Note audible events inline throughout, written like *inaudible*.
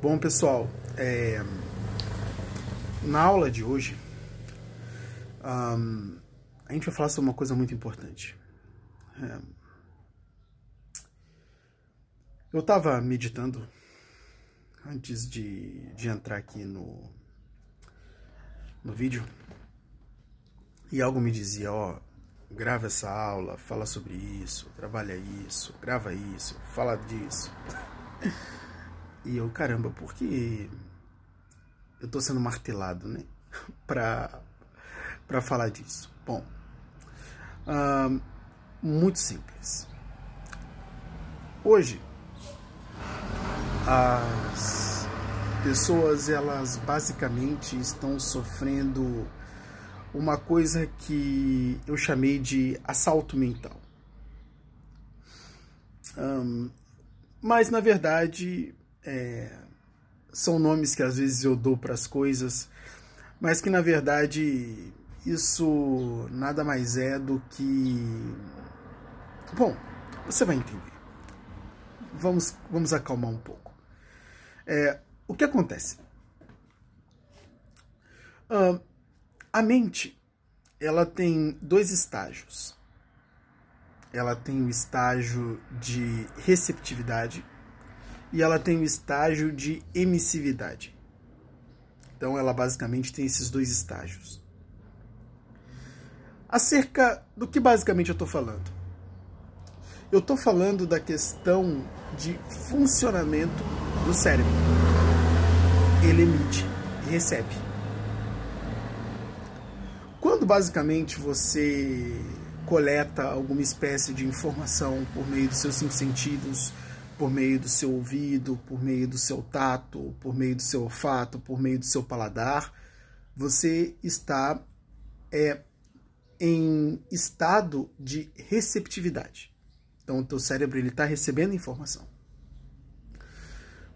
Bom, pessoal, é, na aula de hoje, um, a gente vai falar sobre uma coisa muito importante. É, eu estava meditando antes de, de entrar aqui no, no vídeo e algo me dizia: Ó, grava essa aula, fala sobre isso, trabalha isso, grava isso, fala disso. *laughs* E eu, caramba, porque eu tô sendo martelado, né? *laughs* pra, pra falar disso. Bom, muito simples. Hoje, as pessoas, elas basicamente estão sofrendo uma coisa que eu chamei de assalto mental. Mas, na verdade, é, são nomes que às vezes eu dou para as coisas, mas que na verdade isso nada mais é do que. Bom, você vai entender. Vamos, vamos acalmar um pouco. É, o que acontece? Uh, a mente ela tem dois estágios. Ela tem o estágio de receptividade e ela tem o estágio de emissividade. Então ela basicamente tem esses dois estágios. Acerca do que basicamente eu estou falando? Eu estou falando da questão de funcionamento do cérebro. Ele emite e recebe. Quando basicamente você coleta alguma espécie de informação por meio dos seus cinco sentidos, por meio do seu ouvido, por meio do seu tato, por meio do seu olfato, por meio do seu paladar, você está é, em estado de receptividade. Então, o teu cérebro está recebendo informação.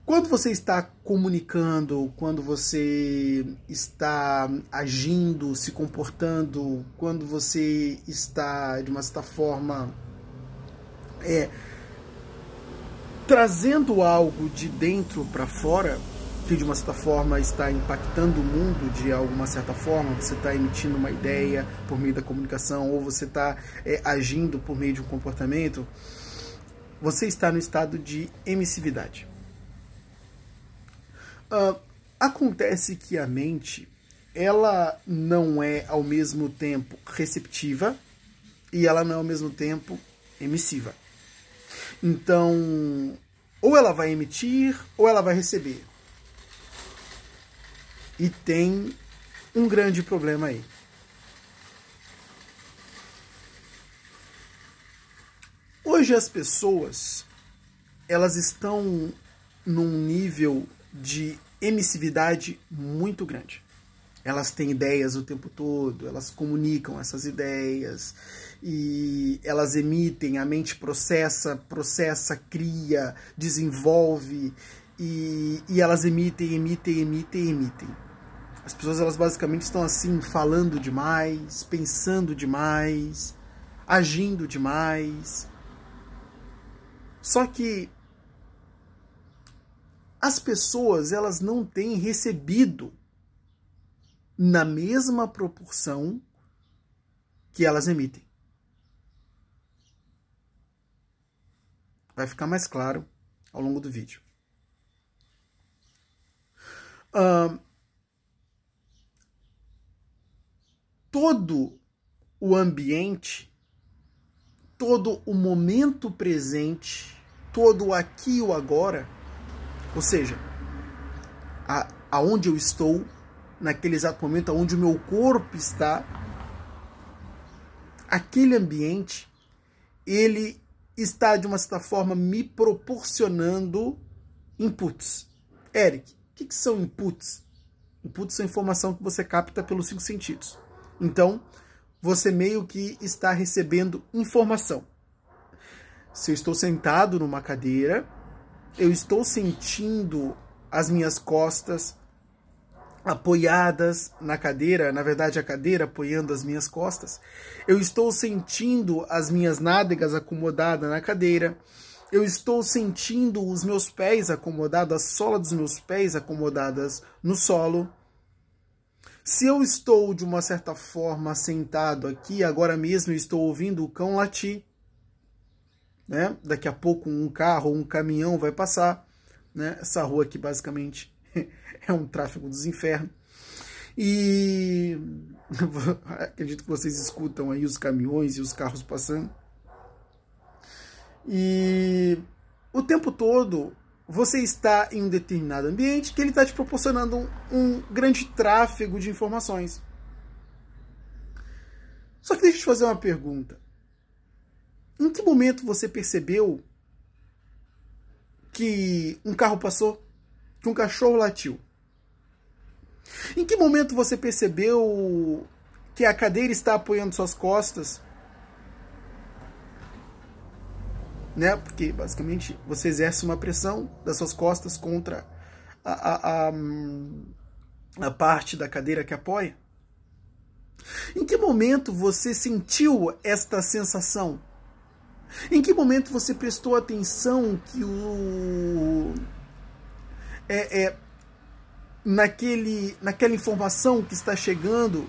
Quando você está comunicando, quando você está agindo, se comportando, quando você está, de uma certa forma, é, trazendo algo de dentro para fora, que de uma certa forma está impactando o mundo de alguma certa forma, você está emitindo uma ideia por meio da comunicação ou você está é, agindo por meio de um comportamento, você está no estado de emissividade. Uh, acontece que a mente ela não é ao mesmo tempo receptiva e ela não é ao mesmo tempo emissiva. Então, ou ela vai emitir ou ela vai receber. E tem um grande problema aí. Hoje as pessoas elas estão num nível de emissividade muito grande. Elas têm ideias o tempo todo, elas comunicam essas ideias e elas emitem, a mente processa, processa, cria, desenvolve e, e elas emitem, emitem, emitem, emitem. As pessoas elas basicamente estão assim falando demais, pensando demais, agindo demais. Só que as pessoas elas não têm recebido na mesma proporção que elas emitem. Vai ficar mais claro ao longo do vídeo. Uh, todo o ambiente, todo o momento presente, todo o aqui e o agora, ou seja, a, aonde eu estou, naquele exato momento, aonde o meu corpo está, aquele ambiente, ele está, de uma certa forma, me proporcionando inputs. Eric, o que, que são inputs? Inputs são informação que você capta pelos cinco sentidos. Então, você meio que está recebendo informação. Se eu estou sentado numa cadeira, eu estou sentindo as minhas costas apoiadas na cadeira, na verdade a cadeira apoiando as minhas costas. Eu estou sentindo as minhas nádegas acomodadas na cadeira. eu estou sentindo os meus pés acomodados, a sola dos meus pés acomodadas no solo. Se eu estou de uma certa forma sentado aqui, agora mesmo estou ouvindo o cão latir. Né? Daqui a pouco um carro ou um caminhão vai passar. Né? Essa rua aqui basicamente *laughs* é um tráfego dos infernos. E *laughs* acredito que vocês escutam aí os caminhões e os carros passando. E o tempo todo você está em um determinado ambiente que ele está te proporcionando um, um, grande tráfego de informações. Só que deixa eu te fazer uma pergunta. Em que momento você percebeu que um carro passou, que um cachorro latiu? Em que momento você percebeu que a cadeira está apoiando suas costas? Né? Porque basicamente você exerce uma pressão das suas costas contra a, a, a, a parte da cadeira que apoia. Em que momento você sentiu esta sensação? Em que momento você prestou atenção que o é, é, naquele, naquela informação que está chegando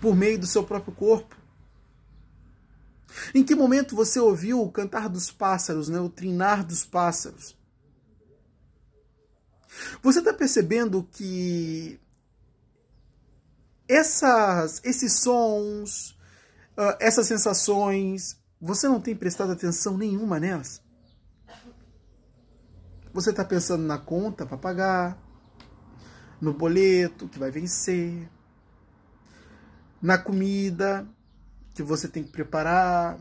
por meio do seu próprio corpo? Em que momento você ouviu o cantar dos pássaros, né? o trinar dos pássaros? Você está percebendo que essas, esses sons, uh, essas sensações, você não tem prestado atenção nenhuma nelas? Você está pensando na conta para pagar, no boleto que vai vencer, na comida que você tem que preparar,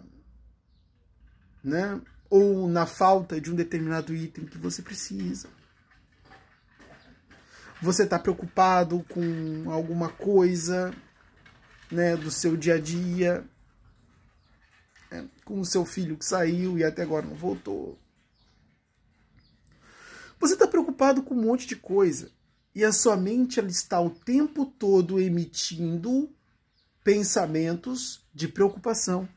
né? Ou na falta de um determinado item que você precisa. Você está preocupado com alguma coisa, né, do seu dia a dia, né, com o seu filho que saiu e até agora não voltou. Você está preocupado com um monte de coisa e a sua mente ela está o tempo todo emitindo pensamentos de preocupação.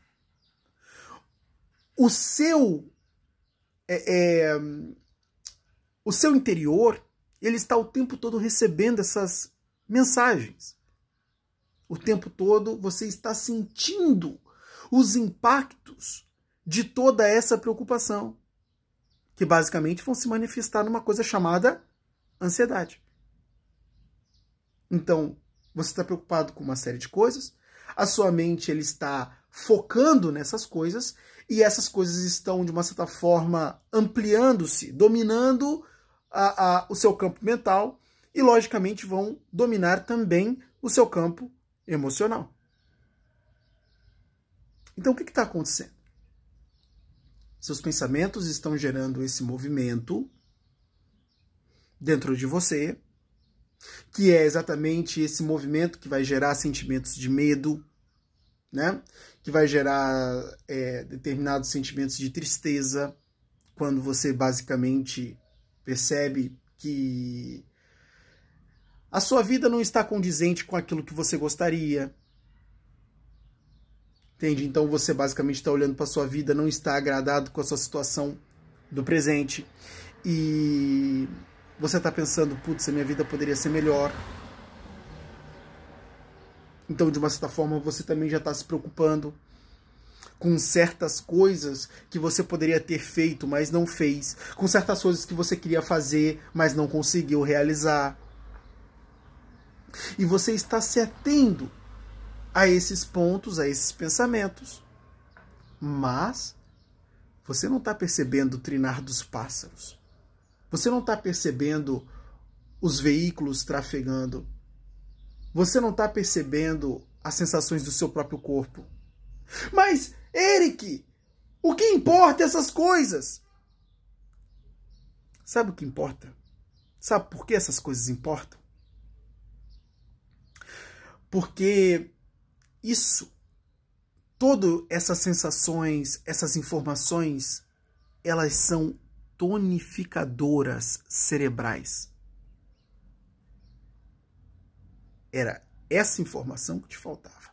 O seu é, é, o seu interior ele está o tempo todo recebendo essas mensagens. O tempo todo você está sentindo os impactos de toda essa preocupação, que basicamente vão se manifestar numa coisa chamada ansiedade. Então, você está preocupado com uma série de coisas, a sua mente ele está focando nessas coisas e essas coisas estão, de uma certa forma, ampliando-se, dominando a, a, o seu campo mental e, logicamente, vão dominar também o seu campo emocional. Então, o que está acontecendo? Seus pensamentos estão gerando esse movimento dentro de você, que é exatamente esse movimento que vai gerar sentimentos de medo, né? que vai gerar é, determinados sentimentos de tristeza, quando você basicamente percebe que a sua vida não está condizente com aquilo que você gostaria. Entende? Então você basicamente está olhando para sua vida, não está agradado com a sua situação do presente. E você está pensando, putz, a minha vida poderia ser melhor. Então, de uma certa forma, você também já está se preocupando com certas coisas que você poderia ter feito, mas não fez, com certas coisas que você queria fazer, mas não conseguiu realizar. E você está se atendo a esses pontos, a esses pensamentos. Mas você não está percebendo o trinar dos pássaros. Você não está percebendo os veículos trafegando. Você não está percebendo as sensações do seu próprio corpo. Mas, Eric, o que importa essas coisas? Sabe o que importa? Sabe por que essas coisas importam? Porque isso, todas essas sensações, essas informações, elas são tonificadoras cerebrais. Era essa informação que te faltava.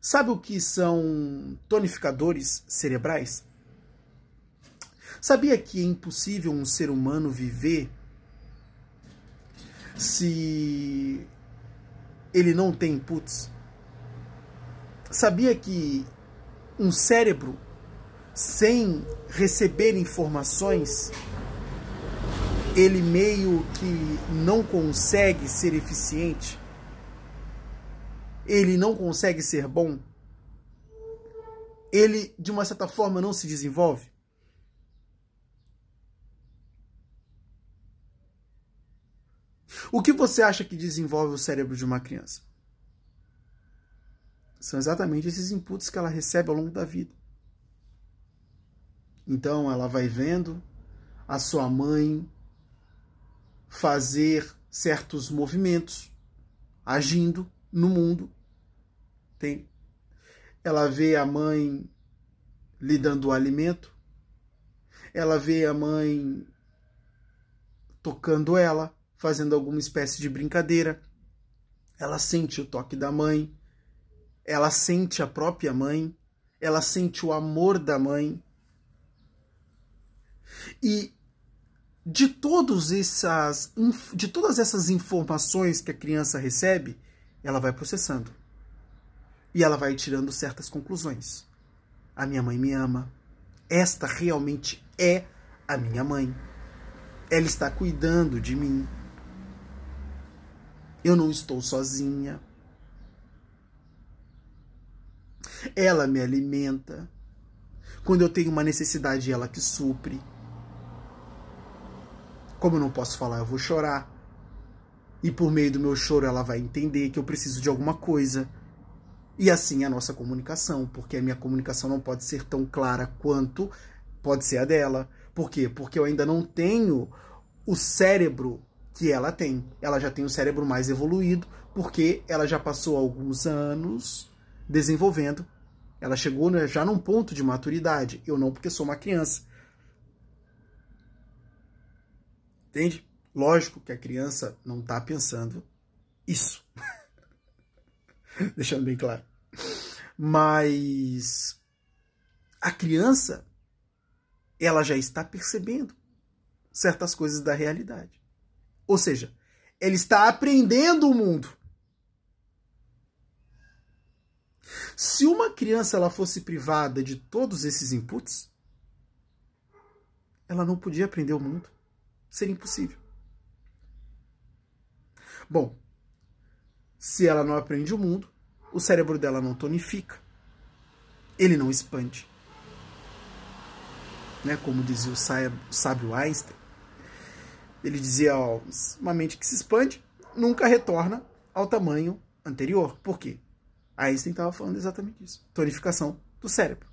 Sabe o que são tonificadores cerebrais? Sabia que é impossível um ser humano viver se ele não tem inputs? Sabia que um cérebro sem receber informações ele meio que não consegue ser eficiente? Ele não consegue ser bom? Ele, de uma certa forma, não se desenvolve? O que você acha que desenvolve o cérebro de uma criança? São exatamente esses inputs que ela recebe ao longo da vida. Então ela vai vendo a sua mãe fazer certos movimentos, agindo no mundo. Tem. Ela vê a mãe lhe dando o alimento. Ela vê a mãe tocando ela, fazendo alguma espécie de brincadeira. Ela sente o toque da mãe. Ela sente a própria mãe. Ela sente o amor da mãe. E de, todos essas, de todas essas informações que a criança recebe, ela vai processando. E ela vai tirando certas conclusões. A minha mãe me ama. Esta realmente é a minha mãe. Ela está cuidando de mim. Eu não estou sozinha. Ela me alimenta. Quando eu tenho uma necessidade, ela que supre. Como eu não posso falar, eu vou chorar. E por meio do meu choro ela vai entender que eu preciso de alguma coisa. E assim é a nossa comunicação, porque a minha comunicação não pode ser tão clara quanto pode ser a dela. Por quê? Porque eu ainda não tenho o cérebro que ela tem. Ela já tem o cérebro mais evoluído, porque ela já passou alguns anos desenvolvendo. Ela chegou né, já num ponto de maturidade. Eu não, porque sou uma criança. Entende? Lógico que a criança não está pensando isso. *laughs* Deixando bem claro. Mas a criança, ela já está percebendo certas coisas da realidade. Ou seja, ela está aprendendo o mundo. Se uma criança ela fosse privada de todos esses inputs, ela não podia aprender o mundo seria impossível. Bom, se ela não aprende o mundo, o cérebro dela não tonifica, ele não expande. Né? Como dizia o sábio Einstein, ele dizia: ó, uma mente que se expande nunca retorna ao tamanho anterior. Por quê? Einstein estava falando exatamente isso: tonificação do cérebro.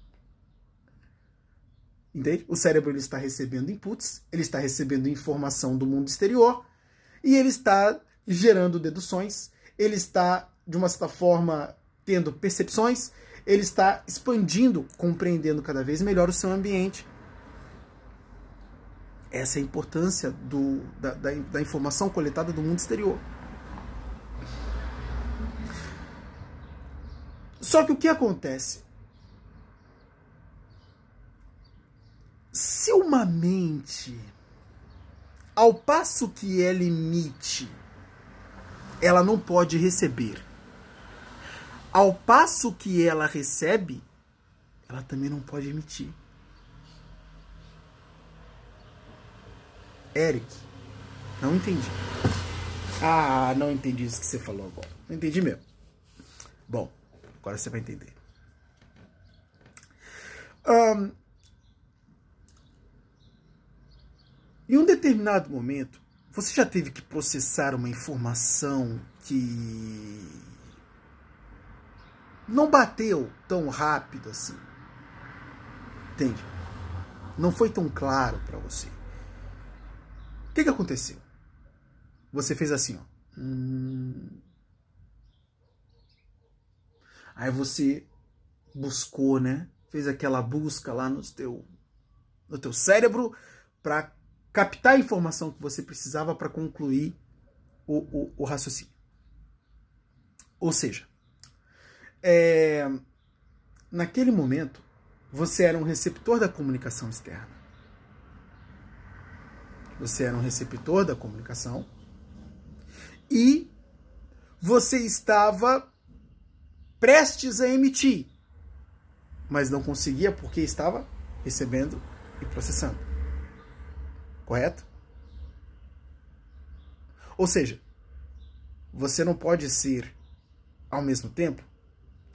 Entende? O cérebro ele está recebendo inputs, ele está recebendo informação do mundo exterior e ele está gerando deduções, ele está, de uma certa forma, tendo percepções, ele está expandindo, compreendendo cada vez melhor o seu ambiente. Essa é a importância do, da, da, da informação coletada do mundo exterior. Só que o que acontece? Se uma mente, ao passo que ela emite, ela não pode receber, ao passo que ela recebe, ela também não pode emitir. Eric, não entendi. Ah, não entendi isso que você falou agora. Não entendi mesmo. Bom, agora você vai entender. Um, Em um determinado momento, você já teve que processar uma informação que não bateu tão rápido assim. Entende? Não foi tão claro para você. Que, que aconteceu? Você fez assim, ó. Hum... Aí você buscou, né? Fez aquela busca lá no teu, no teu cérebro para captar a informação que você precisava para concluir o, o, o, raciocínio. Ou seja, é, naquele momento, você era um receptor da comunicação externa. Você era um receptor da comunicação e você estava prestes a emitir, mas não conseguia porque estava recebendo e processando. Correto? Ou seja, você não pode ser, ao mesmo tempo,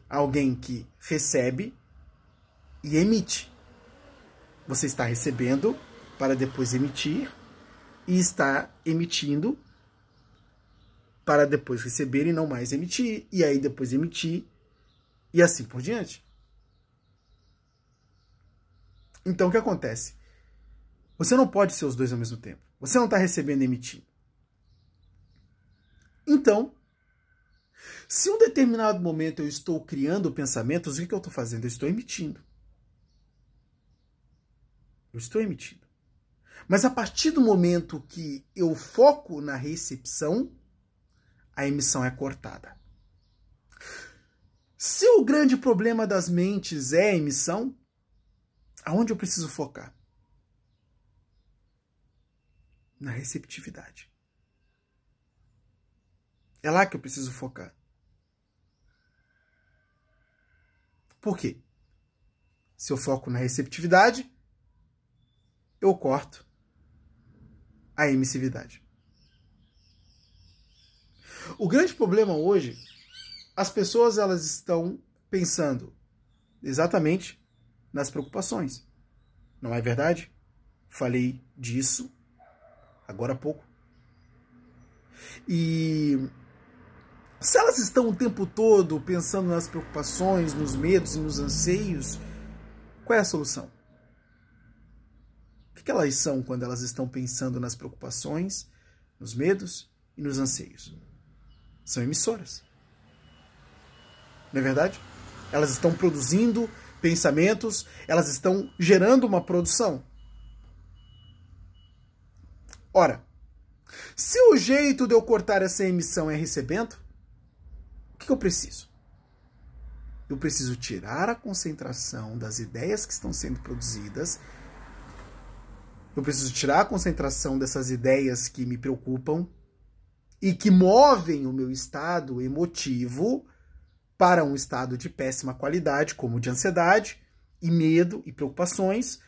alguém que recebe e emite. Você está recebendo para depois emitir e está emitindo para depois receber e não mais emitir, e aí depois emitir e assim por diante. Então o que acontece? Você não pode ser os dois ao mesmo tempo. Você não está recebendo e emitindo. Então, se um determinado momento eu estou criando pensamentos, o que, que eu estou fazendo? Eu estou emitindo. Eu estou emitindo. Mas a partir do momento que eu foco na recepção, a emissão é cortada. Se o grande problema das mentes é a emissão, aonde eu preciso focar? Na receptividade. É lá que eu preciso focar. Por quê? Se eu foco na receptividade, eu corto a emissividade. O grande problema hoje, as pessoas elas estão pensando exatamente nas preocupações. Não é verdade? Falei disso agora há pouco. E se elas estão o tempo todo pensando nas preocupações, nos medos e nos anseios, qual é a solução? Que elas são quando elas estão pensando nas preocupações, nos medos e nos anseios? São emissoras. Não é verdade? Elas estão produzindo pensamentos, elas estão gerando uma produção. Ora, se o jeito de eu cortar essa emissão é recebendo, o que eu preciso? Eu preciso tirar a concentração das ideias que estão sendo produzidas. Eu preciso tirar a concentração dessas ideias que me preocupam e que movem o meu estado emotivo para um estado de péssima qualidade, como de ansiedade e medo e preocupações.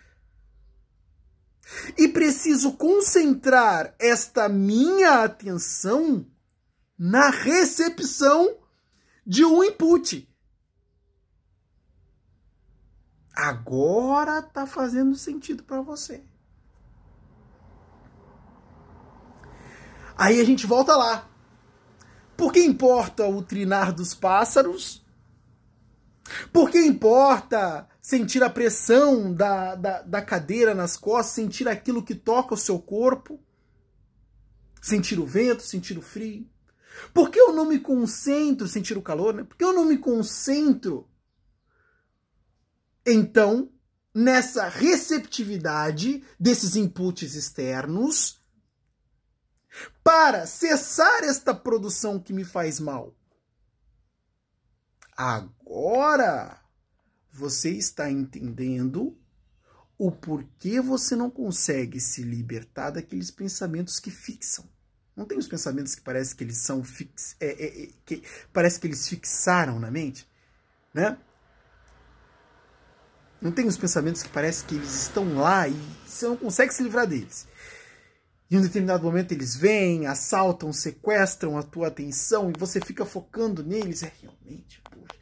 E preciso concentrar esta minha atenção na recepção de um input. Agora está fazendo sentido para você. Aí a gente volta lá. Por que importa o trinar dos pássaros? Por que importa sentir a pressão da, da, da, cadeira nas costas, sentir aquilo que toca o seu corpo? Sentir o vento, sentir o frio? Por que eu não me concentro, sentir o calor, né? Por que eu não me concentro, então, nessa receptividade desses inputs externos para cessar esta produção que me faz mal? Agora você está entendendo o porquê você não consegue se libertar daqueles pensamentos que fixam. Não tem os pensamentos que parece que eles são fix, é, é, é, que parece que eles fixaram na mente, né? Não tem os pensamentos que parece que eles estão lá e você não consegue se livrar deles. Em um determinado momento eles vêm, assaltam, sequestram a tua atenção e você fica focando neles. É realmente, poxa,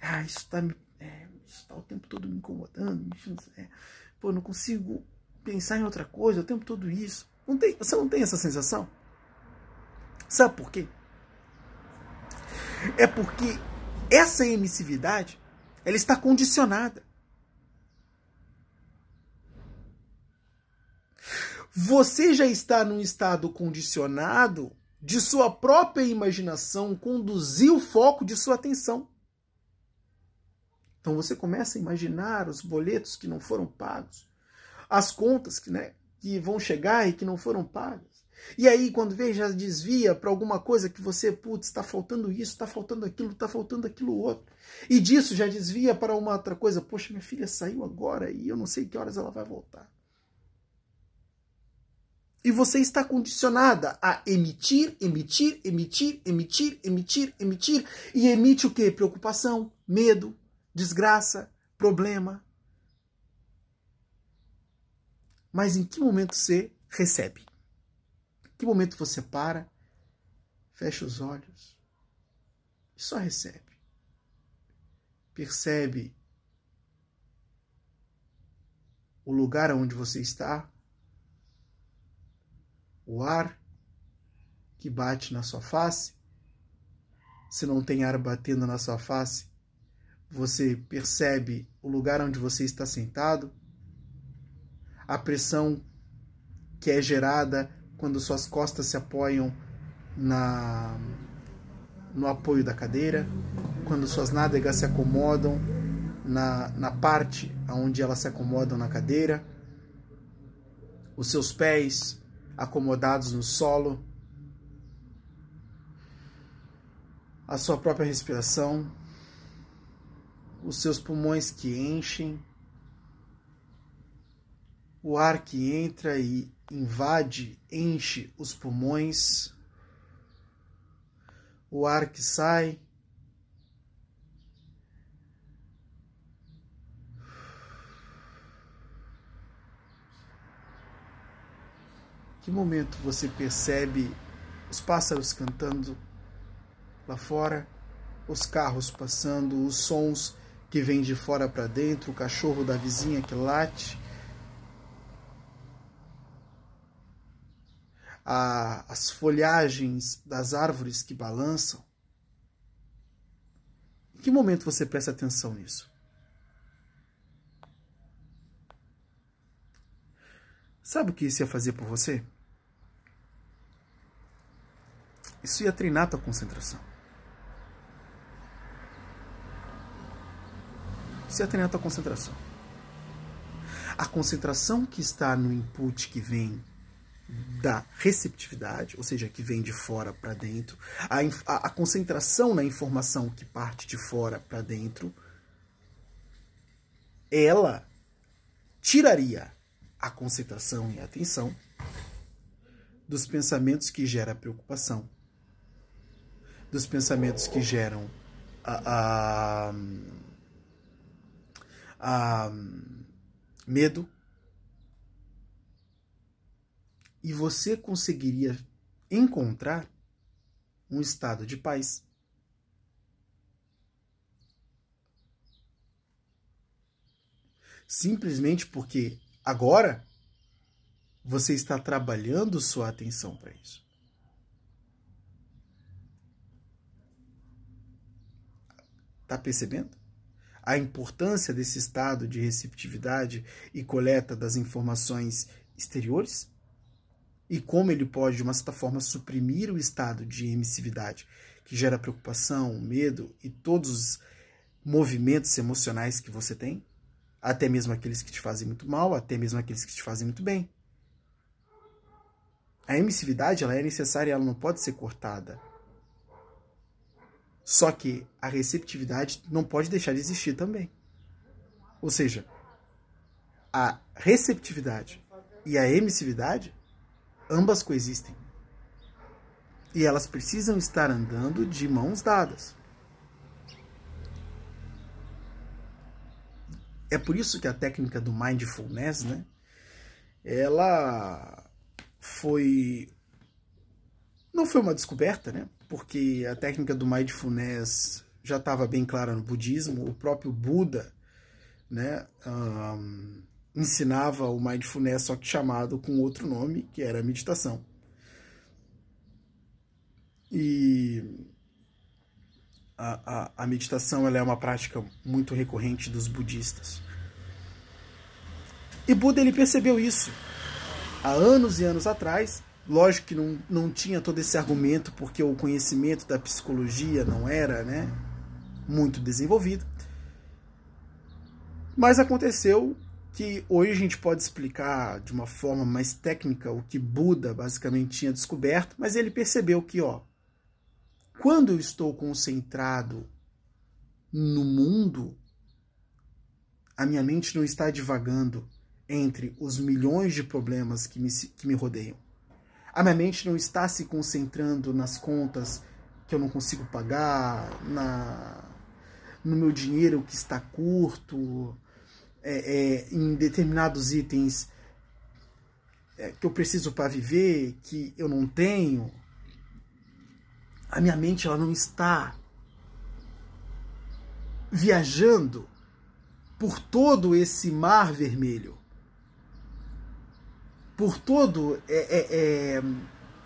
ah, isso está é, tá o tempo todo me incomodando. É, pô, não consigo pensar em outra coisa o tempo todo isso. Não tem, você não tem essa sensação? Sabe por quê? É porque essa emissividade ela está condicionada. Você já está num estado condicionado de sua própria imaginação conduzir o foco de sua atenção. Então você começa a imaginar os boletos que não foram pagos, as contas que, né, que vão chegar e que não foram pagas. E aí, quando vê, já desvia para alguma coisa que você, putz, está faltando isso, está faltando aquilo, está faltando aquilo outro. E disso já desvia para uma outra coisa. Poxa, minha filha saiu agora e eu não sei que horas ela vai voltar. E você está condicionada a emitir, emitir, emitir, emitir, emitir, emitir. E emite o quê? Preocupação, medo, desgraça, problema. Mas em que momento você recebe? Em que momento você para, fecha os olhos e só recebe? Percebe o lugar onde você está, o ar que bate na sua face. Se não tem ar batendo na sua face, você percebe o lugar onde você está sentado, a pressão que é gerada quando suas costas se apoiam na no apoio da cadeira, quando suas nádegas se acomodam na, na parte onde elas se acomodam na cadeira, os seus pés acomodados no solo, a sua própria respiração, os seus pulmões que enchem, o ar que entra e invade, enche os pulmões, o ar que sai. Que momento você percebe os pássaros cantando lá fora, os carros passando, os sons que vêm de fora para dentro, o cachorro da vizinha que late, a, as folhagens das árvores que balançam. Em que momento você presta atenção nisso? Sabe o que isso ia fazer por você? Isso ia treinar a tua concentração. Isso ia treinar tua concentração. A concentração que está no input que vem da receptividade, ou seja, que vem de fora para dentro, a, a, a, concentração na informação que parte de fora para dentro, ela tiraria a concentração e a atenção dos pensamentos que geram preocupação, dos pensamentos que geram a, a, a medo, e você conseguiria encontrar um estado de paz. Simplesmente porque agora você está trabalhando sua atenção para isso. Está percebendo? A importância desse estado de receptividade e coleta das informações exteriores? e como ele pode, de uma certa forma, suprimir o estado de emissividade que gera preocupação, medo e todos os movimentos emocionais que você tem, até mesmo aqueles que te fazem muito mal, até mesmo aqueles que te fazem muito bem. A emissividade ela é necessária, ela não pode ser cortada. Só que a receptividade não pode deixar de existir também. Ou seja, a receptividade e a emissividade ambas coexistem. E elas precisam estar andando de mãos dadas. É por isso que a técnica do mindfulness, né, ela foi não foi uma descoberta, né? Porque a técnica do mindfulness já estava bem clara no budismo, o próprio Buda, né, um, ensinava o mindfulness, só que chamado com outro nome, que era meditação. E a, a, meditação ela é uma prática muito recorrente dos budistas. E Buda ele percebeu isso há anos e anos atrás. Lógico que não, não tinha todo esse argumento, porque o conhecimento da psicologia não era né, muito desenvolvido. Mas aconteceu que hoje a gente pode explicar de uma forma mais técnica o que Buda basicamente tinha descoberto, mas ele percebeu que, ó, quando eu estou concentrado no mundo, a minha mente não está divagando entre os milhões de problemas que me, que me rodeiam. A minha mente não está se concentrando nas contas que eu não consigo pagar, na, no meu dinheiro que está curto, é, é, em determinados itens é, que eu preciso para viver, que eu não tenho. A minha mente ela não está viajando por todo esse mar vermelho, por todo é, é,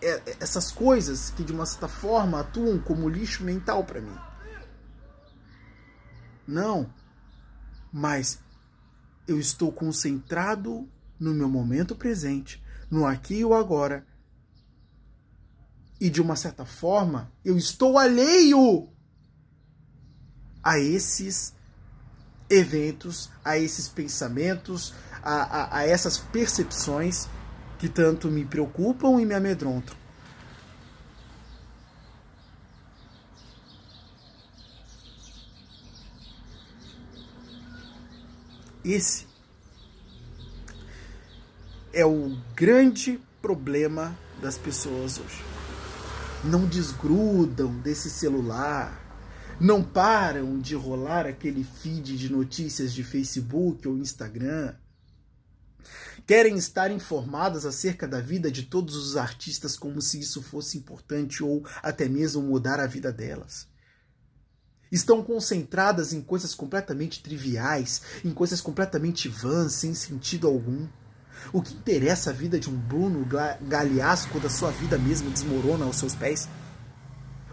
é, é essas coisas que de uma certa forma atuam como lixo mental para mim. Não, mas eu estou concentrado no meu momento presente, no aqui e o agora. E de uma certa forma, eu estou alheio a esses eventos, a esses pensamentos, a, a, a essas percepções que tanto me preocupam e me amedrontam. Esse é o grande problema das pessoas hoje. Não desgrudam desse celular, não param de rolar aquele feed de notícias de Facebook ou Instagram. Querem estar informadas acerca da vida de todos os artistas como se isso fosse importante ou até mesmo mudar a vida delas estão concentradas em coisas completamente triviais, em coisas completamente vãs, sem sentido algum. O que interessa a vida de um Bruno Galeasco quando a sua vida mesmo desmorona aos seus pés?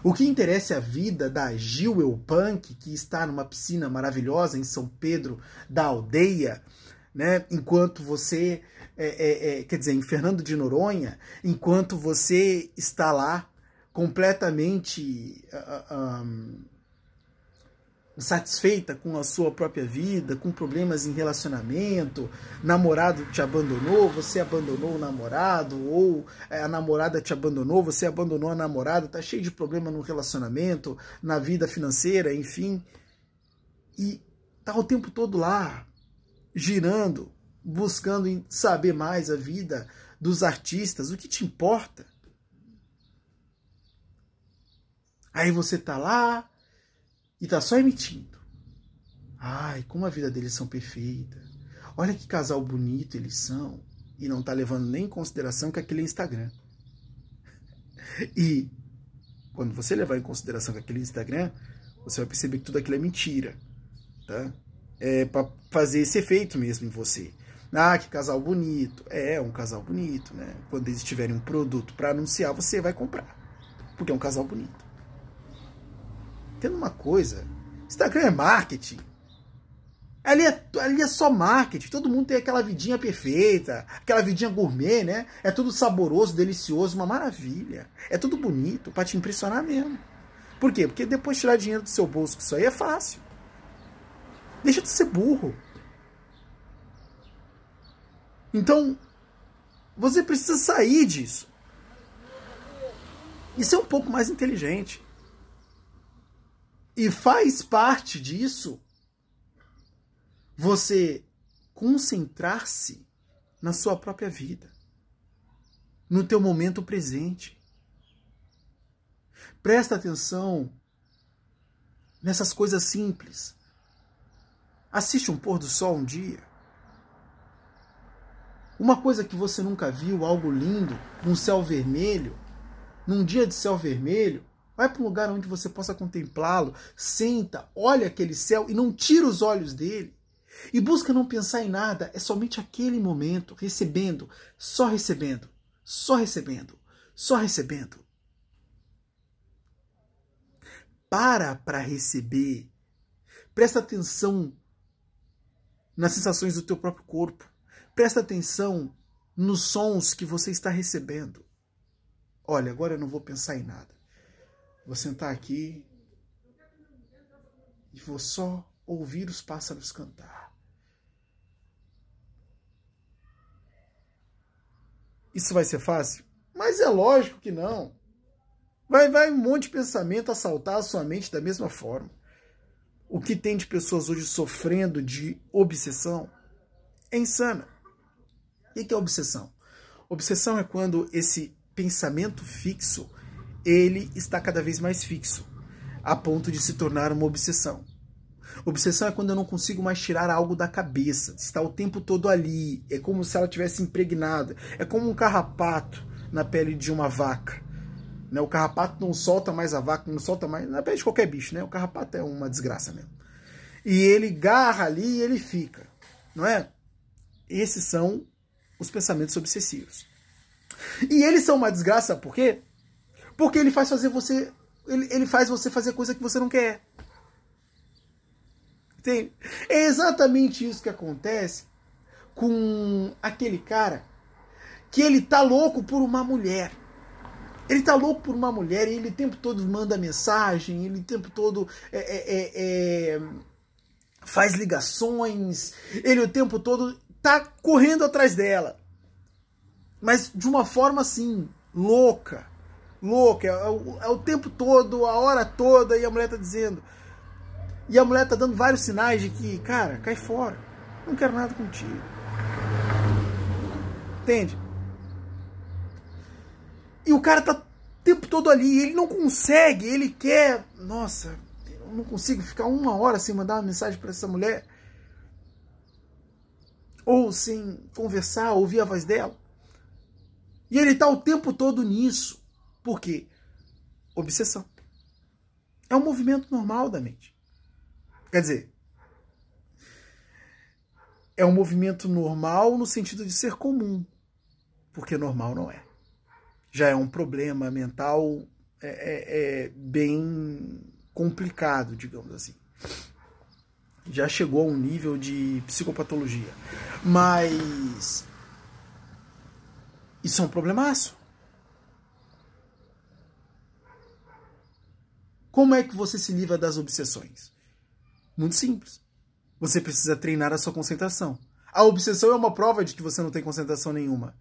O que interessa é a vida da Gil Punk, que está numa piscina maravilhosa em São Pedro da Aldeia, né? enquanto você, é, é, é, quer dizer, em Fernando de Noronha, enquanto você está lá completamente uh, um, satisfeita com a sua própria vida, com problemas em relacionamento, namorado te abandonou, você abandonou o namorado, ou é, a namorada te abandonou, você abandonou a namorada, tá cheio de problema no relacionamento, na vida financeira, enfim. E tá o tempo todo lá, girando, buscando saber mais a vida dos artistas, o que te importa? Aí você tá lá, e tá só emitindo. Ai, como a vida deles são perfeita. Olha que casal bonito eles são. E não tá levando nem em consideração que aquele é Instagram. *laughs* E quando você levar em consideração que aquele é Instagram, você vai perceber que tudo aquilo é mentira. Tá? É para fazer esse efeito mesmo em você. Ah, que casal bonito. É, um casal bonito, né? Quando eles tiverem um produto para anunciar, você vai comprar. Porque é um casal bonito entenda uma coisa: Instagram é marketing. Ali é, ali é só marketing. Todo mundo tem aquela vidinha perfeita, aquela vidinha gourmet, né? É tudo saboroso, delicioso, uma maravilha. É tudo bonito para te impressionar mesmo. Por quê? Porque depois tirar dinheiro do seu bolso, isso aí é fácil. Deixa de ser burro. Então, você precisa sair disso. E ser um pouco mais inteligente. E faz parte disso você concentrar-se na sua própria vida, no teu momento presente. Presta atenção nessas coisas simples. Assiste um pôr do sol um dia. Uma coisa que você nunca viu, algo lindo, um céu vermelho, num dia de céu vermelho, Vai para um lugar onde você possa contemplá-lo. Senta, olha aquele céu e não tira os olhos dele. E busca não pensar em nada, é somente aquele momento, recebendo, só recebendo, só recebendo, só recebendo. Para para receber. Presta atenção nas sensações do teu próprio corpo. Presta atenção nos sons que você está recebendo. Olha, agora eu não vou pensar em nada. Vou sentar aqui e vou só ouvir os pássaros cantar. Isso vai ser fácil? Mas é lógico que não. Vai, vai um monte de pensamento assaltar a sua mente da mesma forma. O que tem de pessoas hoje sofrendo de obsessão é insano. O que é obsessão? Obsessão é quando esse pensamento fixo, ele está cada vez mais fixo, a ponto de se tornar uma obsessão. Obsessão é quando eu não consigo mais tirar algo da cabeça, está o tempo todo ali, é como se ela tivesse impregnada, é como um carrapato na pele de uma vaca. Né? O carrapato não solta mais a vaca, não solta mais. Na pele de qualquer bicho, né? O carrapato é uma desgraça mesmo. E ele garra ali e ele fica, não é? Esses são os pensamentos obsessivos. E eles são uma desgraça, por quê? Porque ele faz fazer você. Ele, ele faz você fazer coisa que você não quer. Entende? É exatamente isso que acontece com aquele cara que ele tá louco por uma mulher. Ele tá louco por uma mulher e ele o tempo todo manda mensagem, ele o tempo todo é, é, é, é, faz ligações, ele o tempo todo tá correndo atrás dela. Mas de uma forma assim, louca. Louca. É o, é o tempo todo, a hora toda, e a mulher tá dizendo. E a mulher tá dando vários sinais de que, cara, cai fora. Não quero nada contigo. Entende? E o cara tá o tempo todo ali, ele não consegue, ele quer. Nossa, eu não consigo ficar uma hora sem mandar uma mensagem para essa mulher. Ou sem conversar, ouvir a voz dela. E ele tá o tempo todo nisso. Por quê? Obsessão. É um movimento normal da mente. Quer dizer, é um movimento normal no sentido de ser comum, porque normal não é já é um problema mental é, é, é bem complicado, digamos assim. Já chegou a um nível de psicopatologia. Mas isso é um problemaço. Como é que você se livra das obsessões? Muito simples. Você precisa treinar a sua concentração. A obsessão é uma prova de que você não tem concentração nenhuma.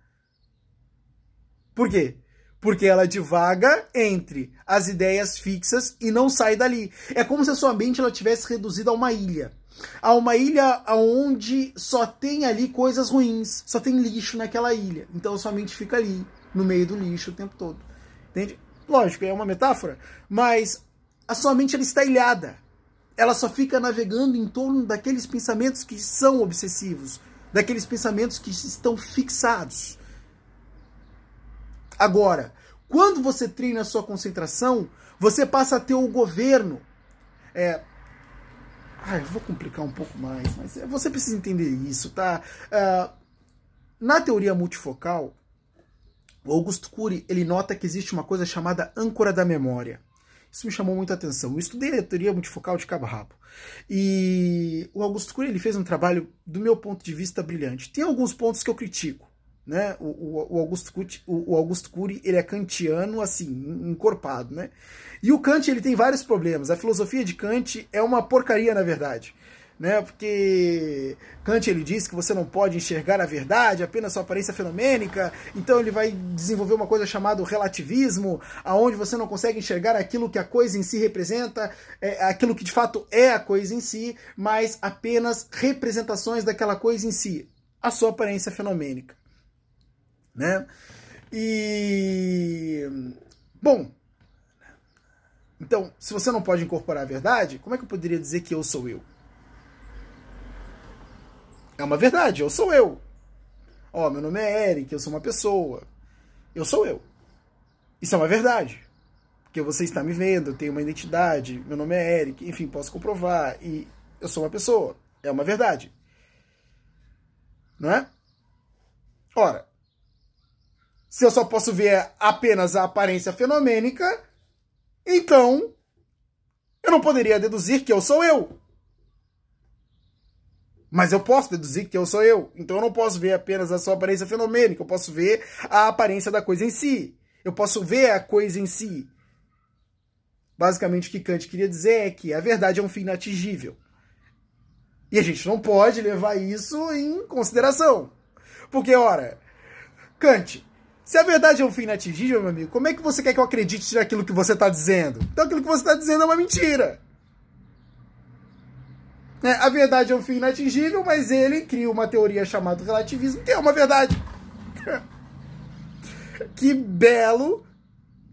Por quê? Porque ela divaga entre as ideias fixas e não sai dali. É como se a sua mente ela tivesse reduzida a uma ilha. A uma ilha onde só tem ali coisas ruins, só tem lixo naquela ilha. Então a sua mente fica ali, no meio do lixo o tempo todo. Entende? Lógico, é uma metáfora, mas a sua mente ela está ilhada. Ela só fica navegando em torno daqueles pensamentos que são obsessivos, daqueles pensamentos que estão fixados. Agora, quando você treina a sua concentração, você passa a ter o governo. É, Ai, vou complicar um pouco mais, mas você precisa entender isso, tá? Uh, na teoria multifocal, Augusto Cury ele nota que existe uma coisa chamada âncora da memória. Isso me chamou muita atenção. Eu estudei a teoria multifocal de cabo rabo. E o Augusto Cury ele fez um trabalho, do meu ponto de vista, brilhante. Tem alguns pontos que eu critico né? O, o, o Augusto Cury, o, o Augusto Cury, ele é kantiano assim, encorpado, né? E o Kant ele tem vários problemas. A filosofia de Kant é uma porcaria na verdade, né? Porque Kant ele diz que você não pode enxergar a verdade, apenas sua aparência fenomênica. Então ele vai desenvolver uma coisa chamada relativismo, aonde você não consegue enxergar aquilo que a coisa em si representa, é, aquilo que de fato é a coisa em si, mas apenas representações daquela coisa em si, a sua aparência fenomênica né? E bom, então, se você não pode incorporar a verdade, como é que eu poderia dizer que eu sou eu? É uma verdade, eu sou eu. Ó, meu nome é Eric, eu sou uma pessoa. Eu sou eu. Isso é uma verdade. Porque você está me vendo, eu tenho uma identidade, meu nome é Eric, enfim, posso comprovar. E eu sou uma pessoa. É uma verdade. Não é? Ora, se eu só posso ver apenas a aparência fenomênica, então eu não poderia deduzir que eu sou eu. Mas eu posso deduzir que eu sou eu. Então eu não posso ver apenas a sua aparência fenomênica, eu posso ver a aparência da coisa em si. Eu posso ver a coisa em si. Basicamente o que Kant queria dizer é que a verdade é um fim inatingível. E a gente não pode levar isso em consideração. Porque, ora, Kant, se a verdade é um fim inatingível, meu amigo, como é que você quer que eu acredite naquilo que você está dizendo? Então aquilo que você está dizendo é uma mentira. É, a verdade é um fim inatingível, mas ele cria uma teoria chamada relativismo, que é uma verdade. *laughs* que belo,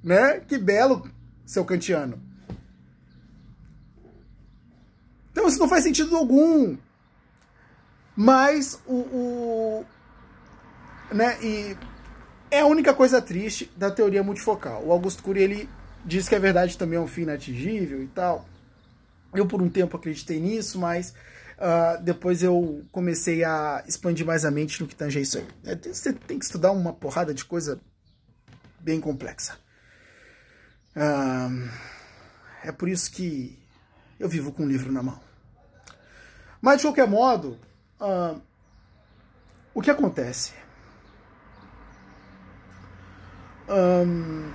né? Que belo, seu kantiano. Então isso não faz sentido algum. Mas o, o né, e é a única coisa triste da teoria multifocal. O Augusto Cury ele diz que a verdade também é um fim inatingível e tal. Eu por um tempo acreditei nisso, mas uh, depois eu comecei a expandir mais a mente no que tange isso aí. É, você tem que estudar uma porrada de coisa bem complexa. Uh, é por isso que eu vivo com um livro na mão. Mas de qualquer modo, uh, o que acontece? Um,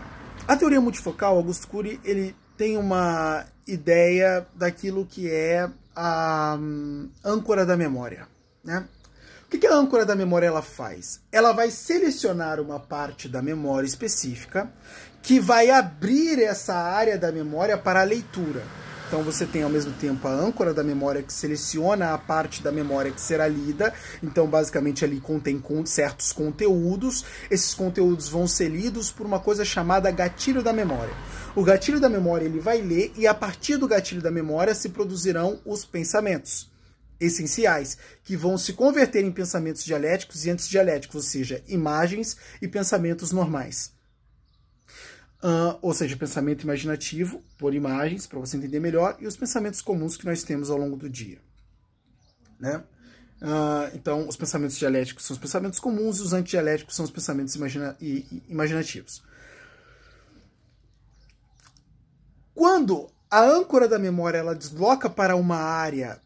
a teoria multifocal, Augusto Cury, ele tem uma ideia daquilo que é a um, âncora da memória. Né? O que, que a âncora da memória ela faz? Ela vai selecionar uma parte da memória específica que vai abrir essa área da memória para a leitura. Então você tem ao mesmo tempo a âncora da memória que seleciona a parte da memória que será lida. Então basicamente ali contém certos conteúdos. Esses conteúdos vão ser lidos por uma coisa chamada gatilho da memória. O gatilho da memória ele vai ler e a partir do gatilho da memória se produzirão os pensamentos essenciais, que vão se converter em pensamentos dialéticos e antidialéticos, ou seja, imagens e pensamentos normais. Uh, ou seja, pensamento imaginativo por imagens, para você entender melhor, e os pensamentos comuns que nós temos ao longo do dia. Né? Uh, então, os pensamentos dialéticos são os pensamentos comuns e os antidialéticos são os pensamentos imagina imaginativos. Quando a âncora da memória ela desloca para uma área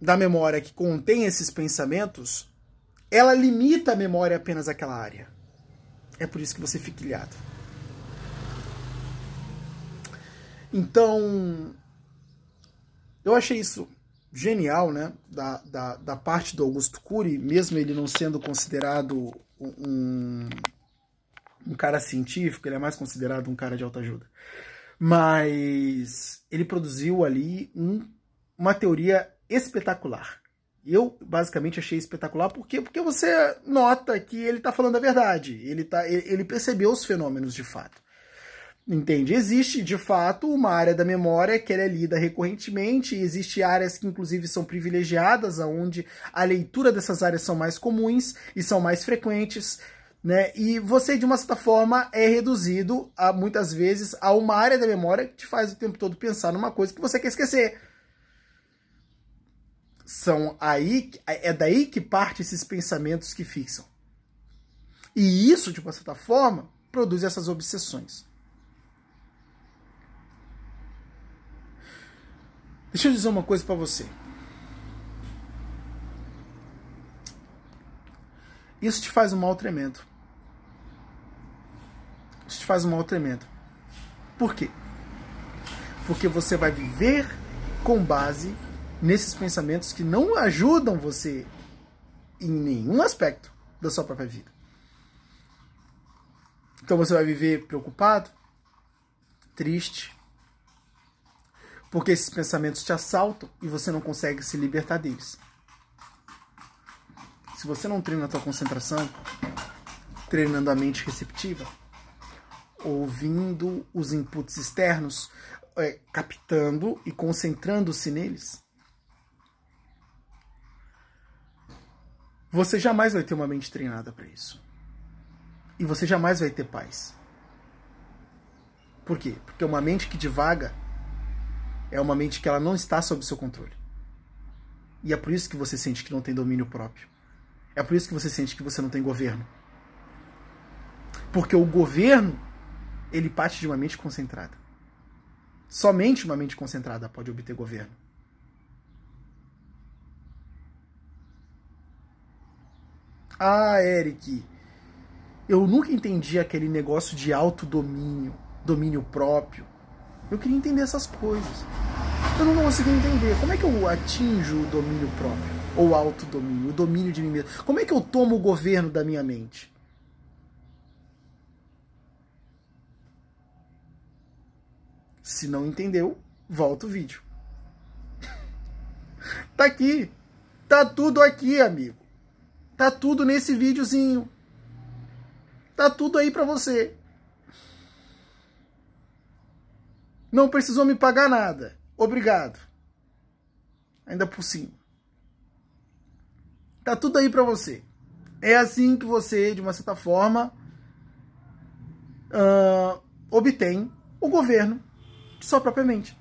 da memória que contém esses pensamentos, ela limita a memória apenas àquela área. É por isso que você fica ilhado. Então, eu achei isso genial, né? Da, da, da parte do Augusto Cury, mesmo ele não sendo considerado um, um cara científico, ele é mais considerado um cara de autoajuda. Mas ele produziu ali um, uma teoria espetacular. Eu basicamente achei espetacular porque porque você nota que ele está falando a verdade, ele tá ele percebeu os fenômenos de fato. Entende? Existe, de fato, uma área da memória que é lida recorrentemente, e existe áreas que, inclusive, são privilegiadas, onde a leitura dessas áreas são mais comuns e são mais frequentes, né? E você, de uma certa forma, é reduzido, a, muitas vezes, a uma área da memória que te faz o tempo todo pensar numa coisa que você quer esquecer. São aí, é daí que parte esses pensamentos que fixam. E isso, de uma certa forma, produz essas obsessões. Deixa eu dizer uma coisa para você. Isso te faz um mal tremendo. Faz um mal tremendo. Por quê? Porque você vai viver com base nesses pensamentos que não ajudam você em nenhum aspecto da sua própria vida. Então você vai viver preocupado, triste, porque esses pensamentos te assaltam e você não consegue se libertar deles. Se você não treina a tua concentração, treinando a mente receptiva, ouvindo os inputs externos, é, captando e concentrando-se neles, você jamais vai ter uma mente treinada para isso. E você jamais vai ter paz. Por quê? Porque uma mente que divaga é uma mente que ela não está sob seu controle. E é por isso que você sente que não tem domínio próprio. É por isso que você sente que você não tem governo. Porque o governo, ele parte de uma mente concentrada. Somente uma mente concentrada pode obter governo. Ah, Eric, eu nunca entendi aquele negócio de autodomínio, domínio próprio. Eu queria entender essas coisas. Eu não consigo entender. Como é que eu atinjo o domínio próprio? Ou autodomínio, o domínio de mim mesmo? Como é que eu tomo o governo da minha mente? Se não entendeu, volta o vídeo. tá aqui. Tá tudo aqui, amigo. Tá tudo nesse videozinho. Tá tudo aí para você. Não precisou me pagar nada. Obrigado. Ainda por cima. Tá tudo aí para você. É assim que você, de uma certa forma, uh, obtém o governo sua própria mente.